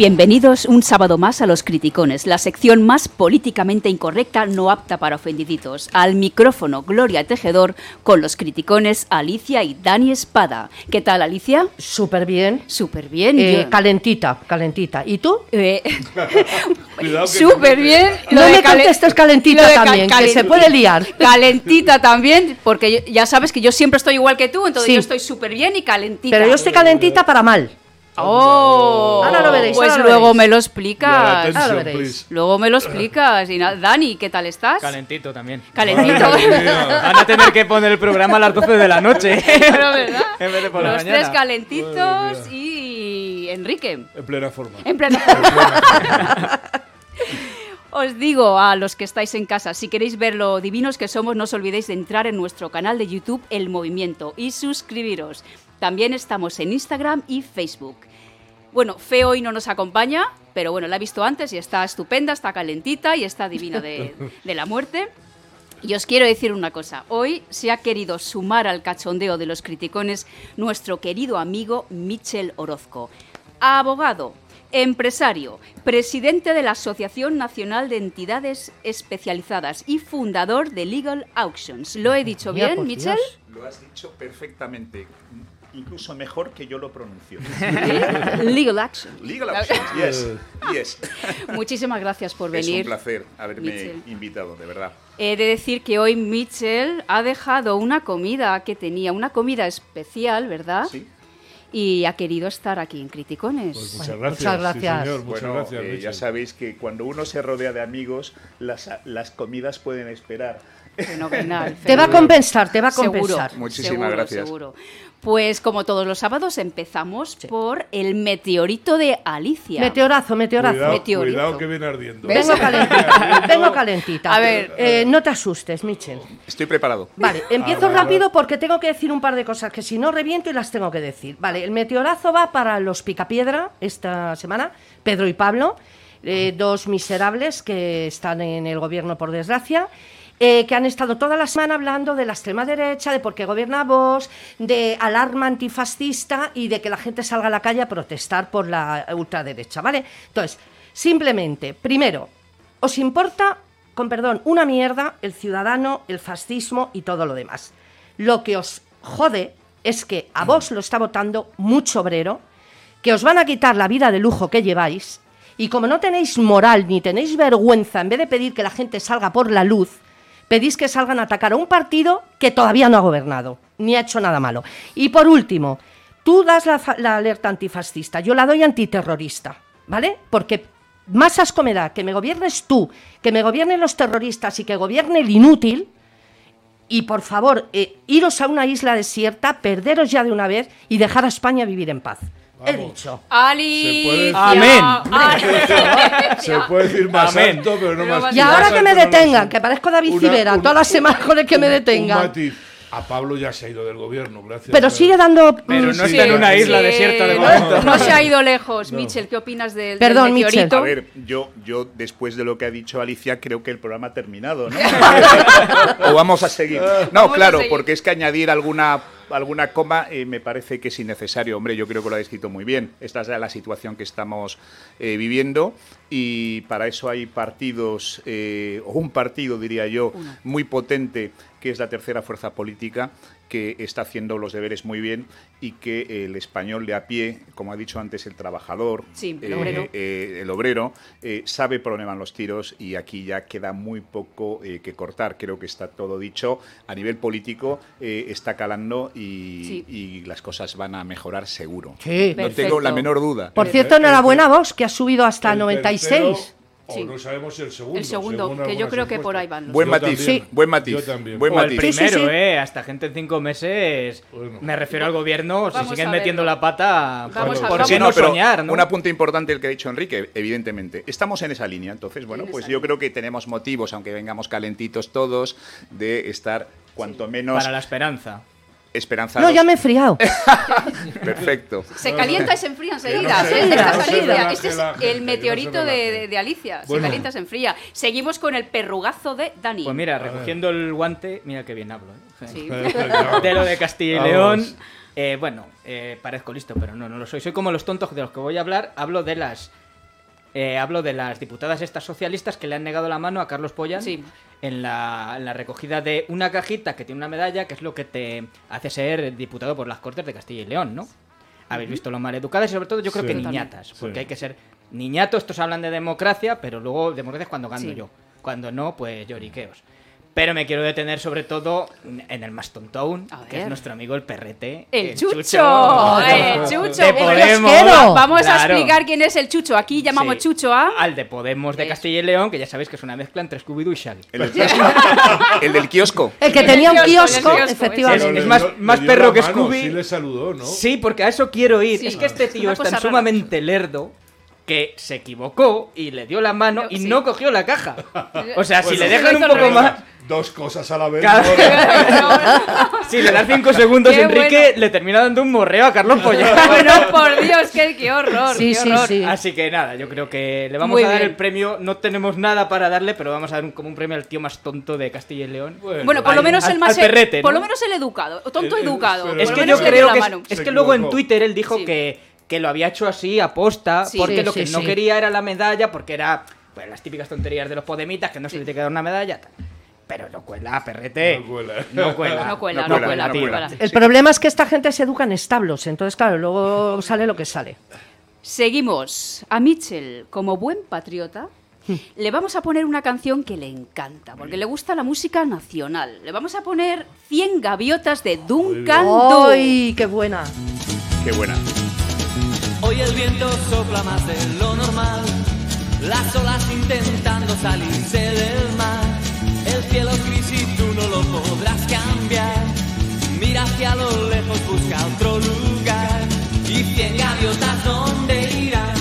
Bienvenidos un sábado más a Los Criticones, la sección más políticamente incorrecta, no apta para ofendiditos. Al micrófono Gloria Tejedor con los criticones Alicia y Dani Espada. ¿Qué tal, Alicia? Súper bien. Súper bien. Eh, calentita, calentita. ¿Y tú? Eh, Súper bien. No Lo de me contestes calentita cal- también, que se puede liar. Calentita también, porque ya sabes que yo siempre estoy igual que tú, entonces Sí. yo estoy súper bien y calentita. Pero yo estoy calentita para mal. ¡Oh! Ahora lo veréis, Pues ahora lo luego veréis. me lo explicas. Ahora lo atención, veréis. please. Luego me lo explicas. Y Dani, ¿qué tal estás? Calentito también. Calentito. Van a tener que poner el programa a las 12 de la noche. Pero, ¿verdad? En vez de por la Los mañana. tres calentitos y Enrique. En plena forma. En plena Os digo a los que estáis en casa, si queréis ver lo divinos que somos, no os olvidéis de entrar en nuestro canal de YouTube El Movimiento y suscribiros. También estamos en Instagram y Facebook. Bueno, Fe hoy no nos acompaña, pero bueno, la he visto antes y está estupenda, está calentita y está divina de, de la muerte. Y os quiero decir una cosa, hoy se ha querido sumar al cachondeo de los criticones nuestro querido amigo Michel Orozco, abogado, empresario, presidente de la Asociación Nacional de Entidades Especializadas y fundador de Legal Auctions. ¿Lo he dicho Mira, bien, Michel? Dios. Lo has dicho perfectamente, incluso mejor que yo lo pronuncio. Legal Auctions. Legal options, yes, yes. Muchísimas gracias por Es venir. un placer haberme Mitchell. invitado, de verdad. He de decir que hoy Mitchell ha dejado una comida que tenía, una comida especial, ¿verdad? Sí. Y ha querido estar aquí en Criticones. Pues muchas Bueno, gracias. muchas sí, gracias. señor, muchas Bueno, gracias. eh, ya sabéis que cuando uno se rodea de amigos, las, las comidas pueden esperar. Fenomenal. Te va a compensar, te va a Seguro, compensar. Muchísimas seguro, gracias. Seguro. Pues como todos los sábados empezamos por el meteorito de Alicia. Meteorazo, meteorazo. Cuidado, meteorito. cuidado que viene ardiendo. Vengo calentita, vengo calentita. A ver. Eh, no te asustes, Michel. Estoy preparado. Vale, empiezo vale, rápido porque tengo que decir un par de cosas que si no reviento y las tengo que decir. Vale, el meteorazo va para los Picapiedra esta semana, Pedro y Pablo, eh, dos miserables que están en el gobierno por desgracia. Eh, que han estado toda la semana hablando de la extrema derecha, de por qué gobierna Vox, de alarma antifascista y de que la gente salga a la calle a protestar por la ultraderecha, ¿vale? Entonces, simplemente, primero, ¿os importa, con perdón, una mierda el ciudadano, el fascismo y todo lo demás? Lo que os jode es que a Vox lo está votando mucho obrero, que os van a quitar la vida de lujo que lleváis, y como no tenéis moral ni tenéis vergüenza, en vez de pedir que la gente salga por la luz, pedís que salgan a atacar a un partido que todavía no ha gobernado, ni ha hecho nada malo. Y por último, tú das la, alerta antifascista, yo la doy antiterrorista, ¿vale? Porque más asco me da que me gobiernes tú, que me gobiernen los terroristas y que gobierne el inútil, y por favor, eh, iros a una isla desierta, perderos ya de una vez y dejar a España vivir en paz. He Vamos. dicho. Alicia. Amén. Se puede decir más Amén. alto, pero no más Y más ahora que me no detengan, que parezco David Una- Civera, un- todas las semanas con el que me detengan. Un matiz. A Pablo ya se ha ido del gobierno, gracias. Pero sigue dando... Pero mm, no Sí, está en una sí, isla desierta de no, momento. no se ha ido lejos, Mitchell. ¿Qué opinas del, del Perdón, meteorito? A ver, yo, yo después de lo que ha dicho Alicia, creo que el programa ha terminado, ¿no? o vamos a seguir. No, a claro, seguir. porque es que añadir alguna alguna coma eh, me parece que es innecesario. Hombre, yo creo que lo ha descrito muy bien. Esta es la situación que estamos eh, viviendo y para eso hay partidos, eh, o un partido, diría yo, muy potente, que es la tercera fuerza política, que está haciendo los deberes muy bien y que el español de a pie, como ha dicho antes el trabajador, Sí, el eh, obrero. eh, el obrero eh, sabe por dónde van los tiros y aquí ya queda muy poco eh, que cortar. Creo que está todo dicho. A nivel político eh, está calando y, Sí. y las cosas van a mejorar seguro. Sí. No Perfecto. tengo la menor duda. Por cierto, enhorabuena a vos, que ha subido hasta el 96. tercero, Sí. O no sabemos si el segundo. El segundo, que yo creo que por ahí van Buen matiz. Sí. buen matiz. Yo también. Buen O el matiz. Sí, sí, primero, sí. ¿eh? Hasta gente en cinco meses. Bueno. Me refiero al gobierno. Si siguen metiendo la pata, Vamos ¿por, a- qué no pero soñar? ¿no? Un apunte importante el que ha dicho Enrique, evidentemente. Estamos en esa línea, entonces, bueno, En pues yo línea. creo que tenemos motivos, aunque vengamos calentitos todos, de estar cuanto menos Para la esperanza. Esperanzados. No, ya me he friado. Perfecto. Se calienta y se enfría enseguida. no Este es que el no meteorito se de, relaje. de- de Alicia. Se calienta y se enfría. Seguimos con el perrugazo de Dani. Pues mira, recogiendo el guante, mira qué bien hablo. ¿eh? Sí. De lo de Castilla y Vamos. León, eh, bueno, eh, parezco listo, pero no, no lo soy. Soy como los tontos de los que voy a hablar. Hablo de las Eh, hablo de las diputadas estas socialistas que le han negado la mano a Carlos Pollán Sí. En, la, en la recogida de una cajita que tiene una medalla, que es lo que te hace ser diputado por las Cortes de Castilla y León, ¿no? Habéis visto lo maleducadas y sobre todo yo creo Sí. que niñatas, porque Sí. hay que ser niñato, estos hablan de democracia, pero luego democracia es cuando gano Sí. yo, cuando no, pues lloriqueos. Pero me quiero detener sobre todo en el más tonto aún, A que es nuestro amigo el perrete. El Chucho, Chucho. el Chucho. De El Podemos. Vamos a explicar quién es el Chucho. Aquí llamamos Sí. Chucho a... Al de Podemos de. Castilla y León, que ya sabéis que es una mezcla entre Scooby-Doo y Shaggy. El del, el del kiosco. El que tenía un kiosco, efectivamente. Es- más- más perro que Scooby. Sí le saludó, ¿no? Sí, porque a eso quiero ir. Sí. Es que este tío es tan rara. sumamente lerdo que se equivocó y le dio la mano y Sí. no cogió la caja. O sea, si le se dejan un poco más... Dos cosas a la vez. Claro. no, Si le das cinco segundos, Qué Enrique bueno. le termina dando un morreo a Carlos Pollán. bueno, por Dios, qué, qué horror. Sí, qué sí, horror. sí. Así que nada, yo creo que le vamos Muy a dar bien. el premio. No tenemos nada para darle, pero vamos a dar un- como un premio al tío más tonto de Castilla y León. Bueno, por lo menos al- el más... al perrete, Por lo menos el educado. Tonto El- el- educado. Es que yo creo que es, que luego en. Twitter él dijo Sí. que, que lo había hecho así aposta, Sí. porque Sí, lo que sí, no sí. quería era la medalla, porque era pues, las típicas tonterías de los podemitas, que no se le tiene que dar una medalla. tal. Pero no cuela, perrete. No cuela. No cuela. No cuela, No no cuela, no. El problema es que esta gente se educa en establos, entonces claro, luego sale lo que sale. Seguimos. A Mitchell, como buen patriota, le vamos a poner una canción que le encanta, porque le gusta la música nacional. Le vamos a poner 100 gaviotas de Duncan Du. ¡Ay, qué buena! Qué buena. Hoy el viento sopla más de lo normal, las olas intentando salirse del mar. El cielo es gris y tú no lo podrás cambiar. Mira hacia lo lejos, busca otro lugar. Y cien gaviotas, ¿dónde irán?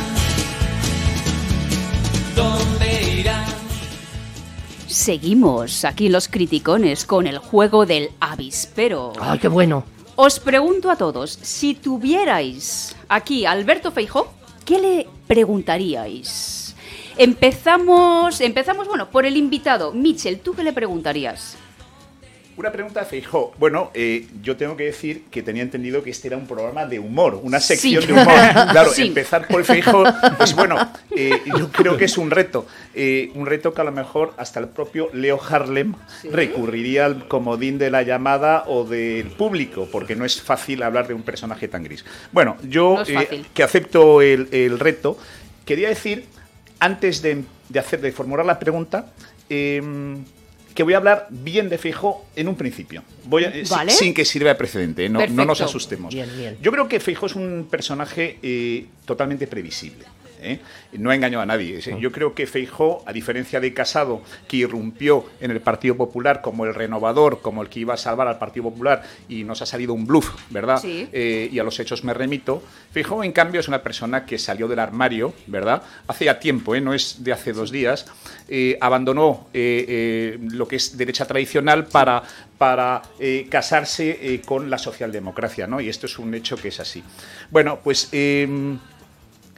¿Dónde irán? Seguimos aquí los criticones con el juego del avispero. ¡Ay, qué bueno! Os pregunto a todos, si tuvierais aquí a Alberto Feijó, ¿qué le preguntaríais? Empezamos, empezamos, bueno, por el invitado. Mitchell, ¿tú qué le preguntarías? Una pregunta de Feijó. Bueno, eh, yo tengo que decir que tenía entendido que este era un programa de humor, una sección Sí. de humor. Claro, Sí. empezar por Feijó, pues bueno, eh, yo creo que es un reto. Eh, un reto que a lo mejor hasta el propio Leo Harlem recurriría al comodín de la llamada o del público, porque no es fácil hablar de un personaje tan gris. Bueno, yo No que acepto el, el reto, quería decir, antes de, de hacer, de formular la pregunta, em, que voy a hablar bien de Feijó en un principio. Voy a- eh, Vale. sin que sirva de precedente, ¿eh? no, no nos asustemos. Bien, bien. Yo creo que Feijó es un personaje eh, totalmente previsible. ¿Eh? No ha engañado a nadie. ¿eh? Yo creo que Feijó, a diferencia de Casado, que irrumpió en el Partido Popular como el renovador, como el que iba a salvar al Partido Popular y nos ha salido un bluff, ¿verdad? Sí. Eh, y a los hechos me remito. Feijó, en cambio, es una persona que salió del armario, ¿verdad? Hace ya tiempo, ¿eh? no es de hace dos días. eh, abandonó eh, eh, lo que es derecha tradicional para, para eh, casarse eh, con la socialdemocracia, ¿no? Y esto es un hecho que es así. Bueno, pues.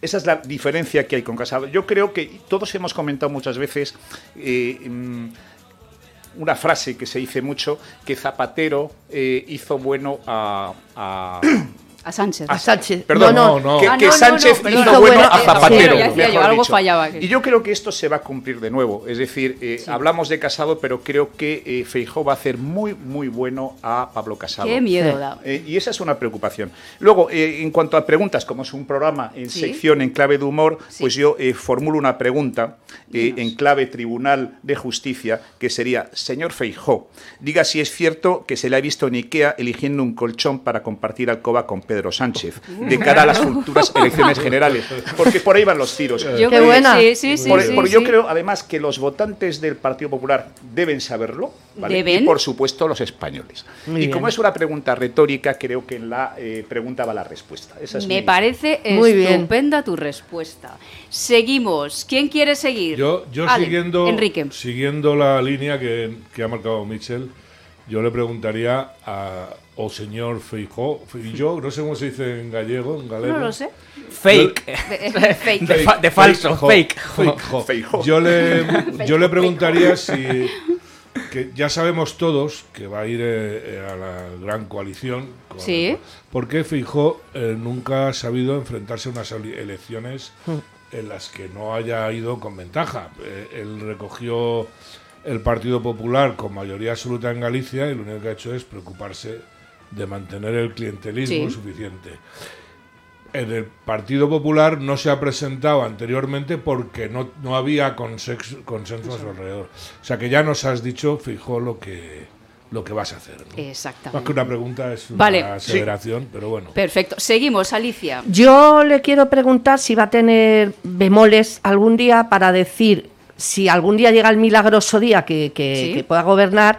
Esa es la diferencia que hay con Casado. Yo creo que todos hemos comentado muchas veces eh, mm, una frase que se dice mucho, que Zapatero eh, hizo bueno a- A Sánchez. A Sánchez. Perdón, no, no. que, Ah, que Sánchez hizo bueno bueno a Zapatero. sí, yo, algo dicho. fallaba aquí. Y yo creo que esto se va a cumplir de nuevo. Es decir, eh, hablamos de Casado, pero creo que eh, Feijó va a hacer muy, muy bueno a Pablo Casado. Qué miedo Sí. da. Eh, y esa es una preocupación. Luego, eh, en cuanto a preguntas, como es un programa en Sí. sección en clave de humor, Sí. pues yo eh, formulo una pregunta eh, en clave Tribunal de Justicia, que sería, señor Feijó, diga si es cierto que se le ha visto en Ikea eligiendo un colchón para compartir alcoba con Pedro Sánchez, de cara a las futuras elecciones generales. Porque por ahí van los tiros. Yo Qué buena. Sí, sí, sí. Por- sí, porque yo creo, además, que los votantes del Partido Popular deben saberlo, ¿vale? Deben. y por supuesto los españoles. Muy y bien. como es una pregunta retórica, creo que en la eh, pregunta va la respuesta. Esa es Me mi- parece Muy bien. estupenda tu respuesta. Seguimos. ¿Quién quiere seguir? Yo, yo Ale, siguiendo, Enrique. siguiendo la línea que, que ha marcado Mitchell, yo le preguntaría a, o señor Feijó, y yo no sé cómo se dice en gallego, en galego. No lo sé. Fake. Fake. De, fa- de falso, fake. Feijó. Feijó. Yo le, yo le preguntaría si. Que ya sabemos todos que va a ir eh, a la gran coalición. con- Sí. ¿Por qué Feijó eh, nunca ha sabido enfrentarse a unas elecciones en las que no haya ido con ventaja. Eh, él recogió el Partido Popular con mayoría absoluta en Galicia y lo único que ha hecho es preocuparse de mantener el clientelismo Sí. suficiente. En el Partido Popular no se ha presentado anteriormente porque no, no había consenso a su alrededor. O sea que ya nos has dicho, fijo, lo que, lo que vas a hacer. ¿no? Más que Exactamente. una pregunta, es una Vale. aseveración, pero bueno. Perfecto. Seguimos, Alicia. Yo le quiero preguntar si va a tener bemoles algún día para decir si algún día llega el milagroso día que, que- Sí. que pueda gobernar,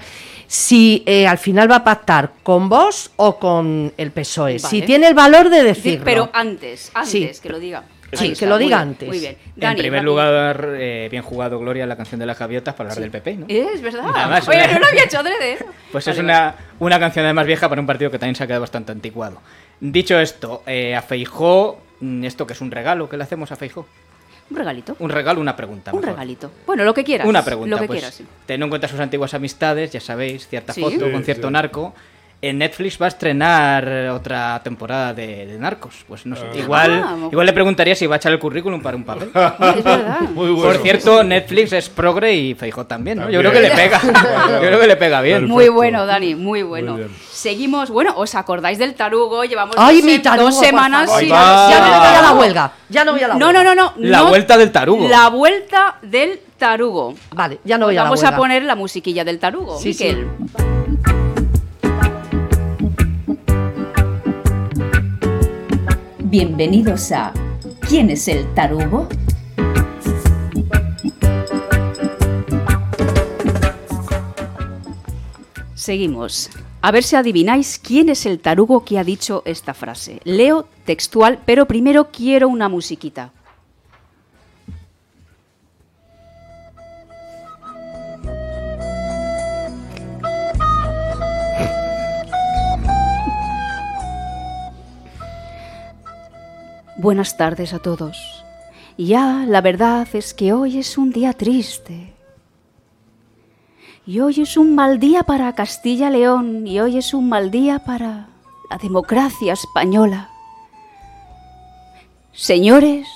si eh, al final va a pactar con vos o con el PSOE. Si tiene el valor de Sí, decirlo. pero antes, antes, Sí. que lo diga. Sí, que lo muy diga bien, antes. Muy bien. en primer rápido. lugar, eh, bien jugado Gloria, la canción de las gaviotas, para hablar del PP, ¿no? Es verdad. Además, Oye, una- no lo había hecho adrede. ¿eh? Pues Vale, es una, una canción además vieja para un partido que también se ha quedado bastante anticuado. Dicho esto, eh, a Feijó, mm, esto que es un regalo, ¿qué le hacemos a Feijó? Un regalito. Un regalo, una pregunta. Un mejor. regalito. Bueno, lo que quieras. Una pregunta, Lo que pues, quieras. sí. teniendo en cuenta sus antiguas amistades, ya sabéis, cierta Sí. foto Sí, con cierto sí. narco. En Netflix va a estrenar otra temporada de, de Narcos. Pues no sé, Ah. igual, Ah, igual le preguntaría si va a echar el currículum para un papel. Es verdad. Muy bueno. Por cierto, Netflix es progre y Feijó también, ¿no? Yo creo que le pega. Yo creo que le pega bien. Perfecto. Muy bueno, Dani, muy bueno. Muy. Seguimos, bueno, ¿os acordáis del tarugo? Llevamos Ay, dos, mi se- tarugo, dos semanas sin. Ya no voy a la huelga. Ya no voy a la No, huelga. no, no, no. La no- vuelta del tarugo. La vuelta del tarugo. Vale, ya no voy a la Vamos huelga. a poner la musiquilla del tarugo, Sí, sí. Bienvenidos a ¿Quién es el tarugo? Seguimos. A ver si adivináis quién es el tarugo que ha dicho esta frase. Leo textual, pero primero quiero una musiquita. Buenas tardes a todos. Ya, la verdad es que hoy es un día triste. Y hoy es un mal día para Castilla-León y hoy es un mal día para la democracia española. Señores,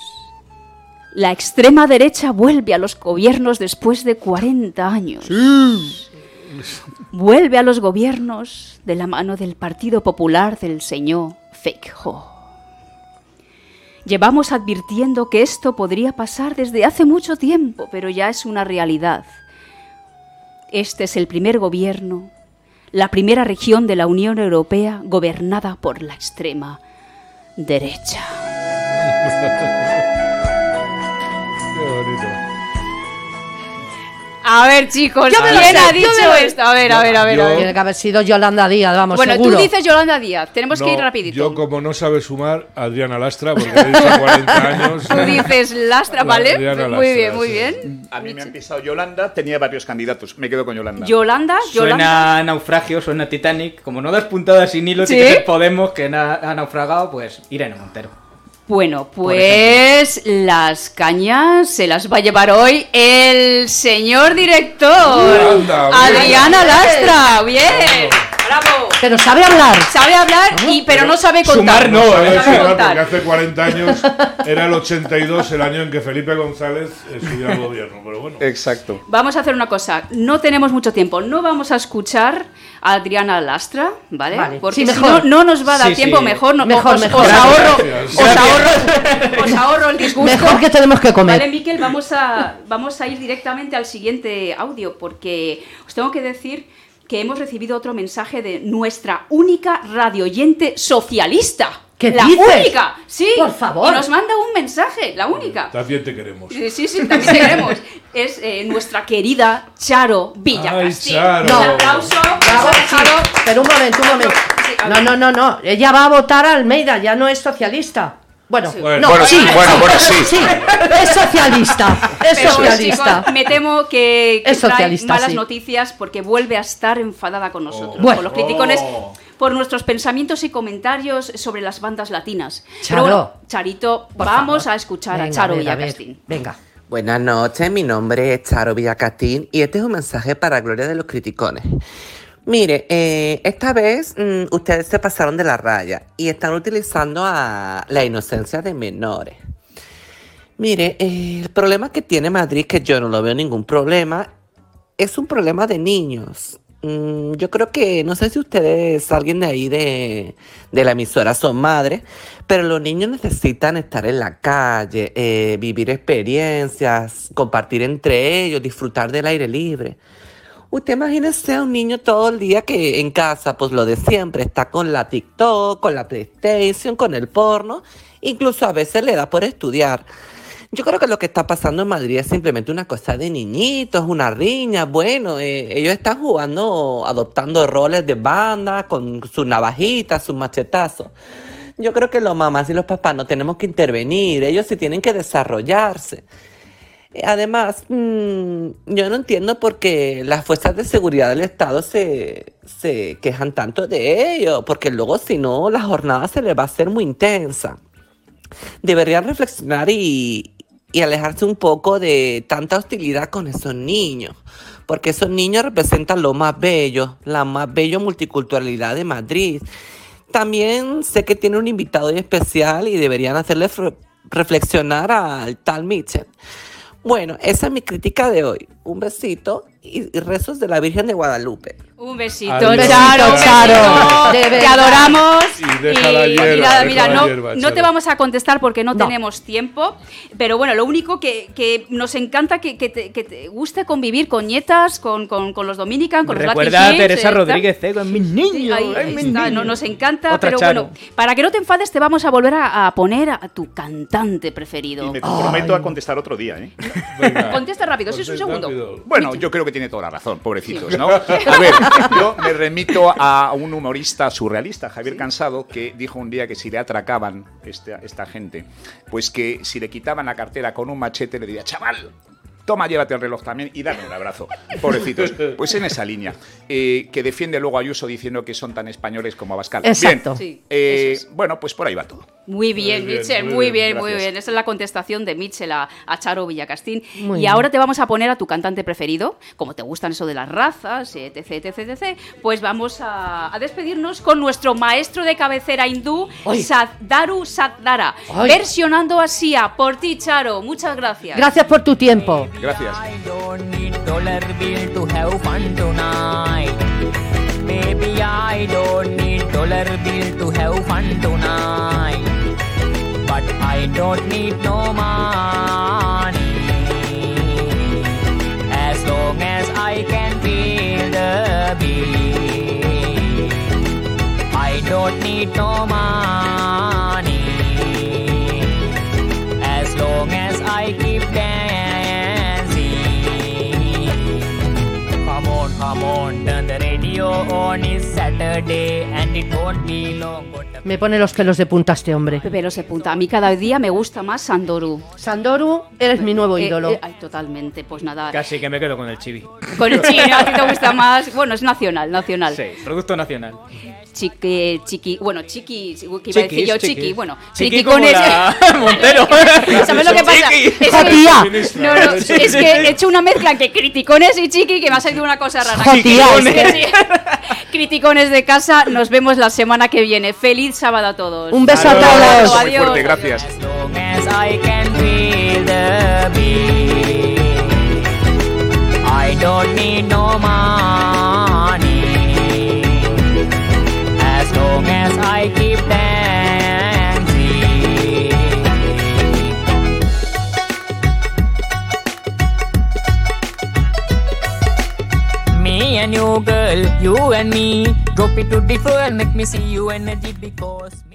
la extrema derecha vuelve a los gobiernos después de 40 años. Vuelve a los gobiernos de la mano del Partido Popular del señor Feijóo. Llevamos advirtiendo que esto podría pasar desde hace mucho tiempo, pero ya es una realidad. Este es el primer gobierno, la primera región de la Unión Europea gobernada por la extrema derecha. A ver, chicos, Yo me lo ¿quién sé, ha yo dicho me lo- esto? A ver, a ver, a ver. a Yo- ver. Tiene que haber sido Yolanda Díaz, vamos, Bueno, seguro. tú dices Yolanda Díaz, tenemos que No, ir rapidito. Yo, como no sabe sumar, Adriana Lastra, porque le he dicho 40 años. Tú dices Lastra, La ¿vale? Adriana muy Lastra, bien, muy sí. bien. A mí me han pisado Yolanda, tenía varios candidatos. Me quedo con Yolanda. Yolanda, Yolanda. Suena naufragio, suena Titanic. Como no das puntadas sin hilo, ¿Sí? tiene que ser Podemos, que na- ha naufragado, pues Irene Montero. Bueno, pues las cañas se las va a llevar hoy el señor director, Anda, bien. Adriana Lastra. Bien, bravo. Pero sabe hablar. Sabe hablar, y, pero no sabe contar. Sumar no, Sabe eh. sabe sumar contar. porque hace 40 años era el 82, el año en que Felipe González estudió el gobierno. Pero bueno, Exacto. Vamos a hacer una cosa, no tenemos mucho tiempo, no vamos a escuchar a Adriana Lastra, ¿vale? Vale, Porque sí, si mejor. no, no nos va a dar Sí, tiempo, sí. mejor, no, Mejor, os, mejor. os ahorro, os ahorro, os ahorro el disgusto. Mejor que tenemos que comer. Vale, Miquel, vamos a, vamos a ir directamente al siguiente audio porque os tengo que decir que hemos recibido otro mensaje de nuestra única radioyente socialista. ¿Qué la dices? única, sí. Por favor. Y nos manda un mensaje, la única. también te queremos. Sí, sí, sí, también te queremos. Es eh, nuestra querida Charo Villacastín. Ay, Charo. Un aplauso. Bravo, dejado- Pero un momento, un momento. No, no, no, no. Ella va a votar a Almeida, ya no es socialista. Bueno, Bueno. no, Bueno, sí, bueno, bueno, sí. sí, es socialista, es Pero, socialista. chicos, me temo que, que Es trae socialista, malas sí. noticias porque vuelve a estar enfadada con nosotros, Bueno. con los criticones, Oh. por nuestros pensamientos y comentarios sobre las bandas latinas. Charo. Pero bueno, Charito, Por vamos favor. a escuchar a Venga, Charo ver, a ver, Villacastín. Venga. Buenas noches, mi nombre es Charo Villacastín y este es un mensaje para Gloria de los Criticones. Mire, eh, esta vez mm, ustedes se pasaron de la raya y están utilizando a la inocencia de menores. Mire, eh, el problema que tiene Madrid, que yo no lo veo ningún problema, es un problema de niños. Mm, yo creo que, no sé si ustedes, alguien de ahí de, de la emisora son madres, pero los niños necesitan estar en la calle, eh, vivir experiencias, compartir entre ellos, disfrutar del aire libre. Usted imagínese a un niño todo el día que en casa, pues lo de siempre, está con la TikTok, con la PlayStation, con el porno, incluso a veces le da por estudiar. Yo creo que lo que está pasando en Madrid es simplemente una cosa de niñitos, una riña. Bueno, eh, ellos están jugando, adoptando roles de banda con sus navajitas, sus machetazos. Yo creo que los mamás y los papás no tenemos que intervenir, ellos sí tienen que desarrollarse. Además, mm, yo no entiendo por qué las fuerzas de seguridad del Estado se, se quejan tanto de ello, porque luego si no, la jornada se les va a hacer muy intensa. Deberían reflexionar y, y alejarse un poco de tanta hostilidad con esos niños, porque esos niños representan lo más bello, la más bella multiculturalidad de Madrid. También sé que tiene un invitado especial y deberían hacerle reflexionar al tal Mitchell. Bueno, esa es mi crítica de hoy. Un besito y, rezos de la Virgen de Guadalupe. Un besito, Adiós. Charo, Besito, Charo. De Te adoramos. Y deja la y hierba, nada, deja mira, la no, hierba, no te vamos a contestar porque no, No. tenemos tiempo. Pero bueno, lo único que, que nos encanta que, que te, que te guste convivir con nietas, con, con, con los Dominican, con los Recuerda Latin a Kids, Teresa eh. Rodríguez, eh, con mis Sí, niños. ahí está, no, nos encanta, Otra pero Charo. bueno, para que no te enfades te vamos a volver a, a poner a tu cantante preferido. Y me comprometo a contestar otro día, ¿eh? Venga. Contesta rápido, sí, es un segundo. rápido. Bueno, yo creo que tiene toda la razón, pobrecitos, ¿no? A ver, yo me remito a un humorista surrealista, Javier Cansado, que dijo un día que si le atracaban esta, esta gente, pues que si le quitaban la cartera con un machete le diría, chaval, toma, llévate el reloj también y dame un abrazo. Pobrecitos. Pues en esa línea, eh, que defiende luego a Ayuso diciendo que son tan españoles como Abascal. Exacto. Bien, Sí, eh, es. bueno, pues por ahí va todo. Muy bien, Muy bien, Mitchell, muy muy bien, bien, muy bien. Esa es la contestación de Mitchell a, a Charo Villacastín. Muy y bien. ahora te vamos a poner a tu cantante preferido, como te gustan eso de las razas, etc, etc, etc. Pues vamos a, a despedirnos con nuestro maestro de cabecera hindú, Ay. Saddaru Sadara, Ay. versionando a Sia. Por ti, Charo. Muchas gracias. Gracias por tu tiempo. Gracias. I don't need dollar bill to have fun tonight. Baby, I don't need dollar bill to have fun tonight. Don't need no money. As long as I can feel the beat. I don't need no money. As long as I keep dancing. Come on, come on, turn the radio on. Me pone los pelos de punta este hombre. Pero se punta. A mí cada día me gusta más Sandoru. Sandoru, eres mi nuevo Eh, ídolo. eh, ay, totalmente. Pues nada. Casi que me quedo con el chibi. Con el chino, a ti te gusta más. Bueno, es nacional, nacional. Sí, producto nacional. Chiqui, chiqui, bueno, chiqui, que iba a decir yo chiquis. chiqui, bueno, Chiqui como criticones. la Montero. ¿Sabes lo que pasa? Chiqui. Es que, no, no, es que he hecho una mezcla entre criticones y chiqui que me ha salido una cosa rara. Criticones. Sí. Criticones de casa, nos vemos la semana que viene. Feliz sábado a todos. Un beso a Un todos. abrazo muy Adiós. fuerte, gracias. as long as I and you, girl, you and me. Drop it to the floor and make me see you energy because.